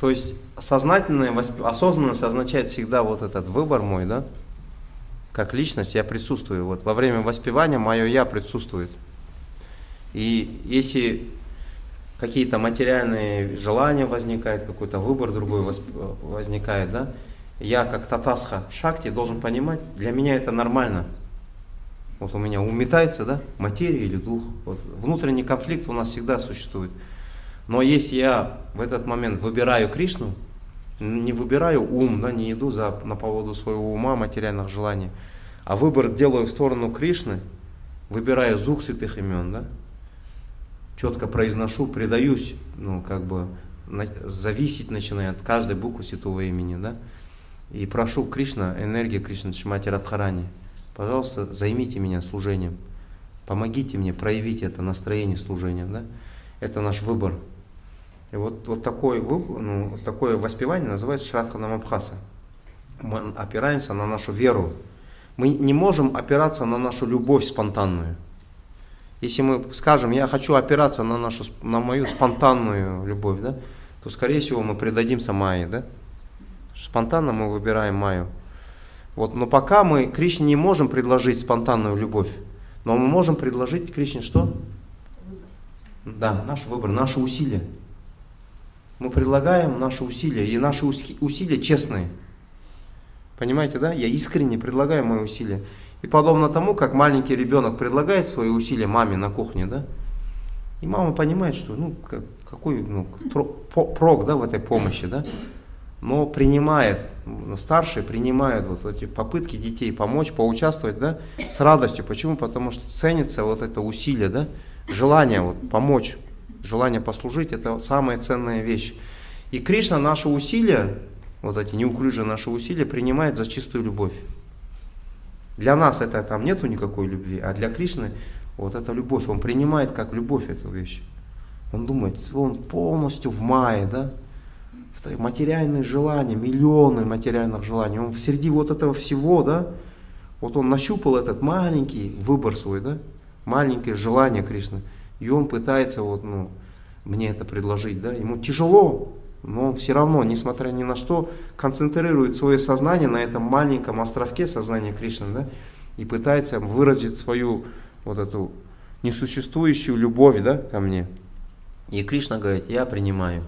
То есть сознательное, осознанность означает всегда вот этот выбор мой, да? Как личность я присутствую. Вот во время воспевания мое я присутствует. И если какие-то материальные желания возникают, какой-то выбор другой возникает, да? Я как татасха шакти должен понимать, для меня это нормально. Вот у меня уметается, да, материя или дух. Вот внутренний конфликт у нас всегда существует. Но если я в этот момент выбираю Кришну, не выбираю ум, да, не иду за, на поводу своего ума, материальных желаний, а выбор делаю в сторону Кришны, выбираю звук святых имен, да, четко произношу, предаюсь, ну, как бы, на, зависеть начинаю от каждой буквы святого имени, да, и прошу Кришна, энергия Кришны, Шимати Радхарани, пожалуйста, займите меня служением, помогите мне проявить это настроение служения, да, это наш выбор. И вот, вот такой, ну, вот такое воспевание называется Шрадхана Мабхаса. Мы опираемся на нашу веру. Мы не можем опираться на нашу любовь спонтанную. Если мы скажем, я хочу опираться на, нашу, на мою спонтанную любовь, да, то, скорее всего, мы предадимся Майе. Да? Спонтанно мы выбираем Майю. Вот, но пока мы Кришне не можем предложить спонтанную любовь, но мы можем предложить Кришне что? Да, наш выбор, наши усилия. Мы предлагаем наши усилия, и наши усилия честные. Понимаете, да? Я искренне предлагаю мои усилия. И подобно тому, как маленький ребенок предлагает свои усилия маме на кухне, да? И мама понимает, что ну какой ну, прок да, в этой помощи, да? Но принимает, старшие принимают вот эти попытки детей помочь, поучаствовать, да, с радостью. Почему? Потому что ценится вот это усилие, да, желание вот помочь желание послужить – это самая ценная вещь. И Кришна наши усилия, вот эти неуклюжие наши усилия, принимает за чистую любовь. Для нас это там нету никакой любви, а для Кришны вот эта любовь, он принимает как любовь эту вещь. Он думает, он полностью в мае, да, материальные желания, миллионы материальных желаний, он среди вот этого всего, да, вот он нащупал этот маленький выбор свой, да, маленькое желание Кришны, и он пытается вот, ну, мне это предложить, да, ему тяжело, но все равно, несмотря ни на что, концентрирует свое сознание на этом маленьком островке сознания Кришны, да, и пытается выразить свою вот эту несуществующую любовь, да, ко мне. И Кришна говорит, я принимаю.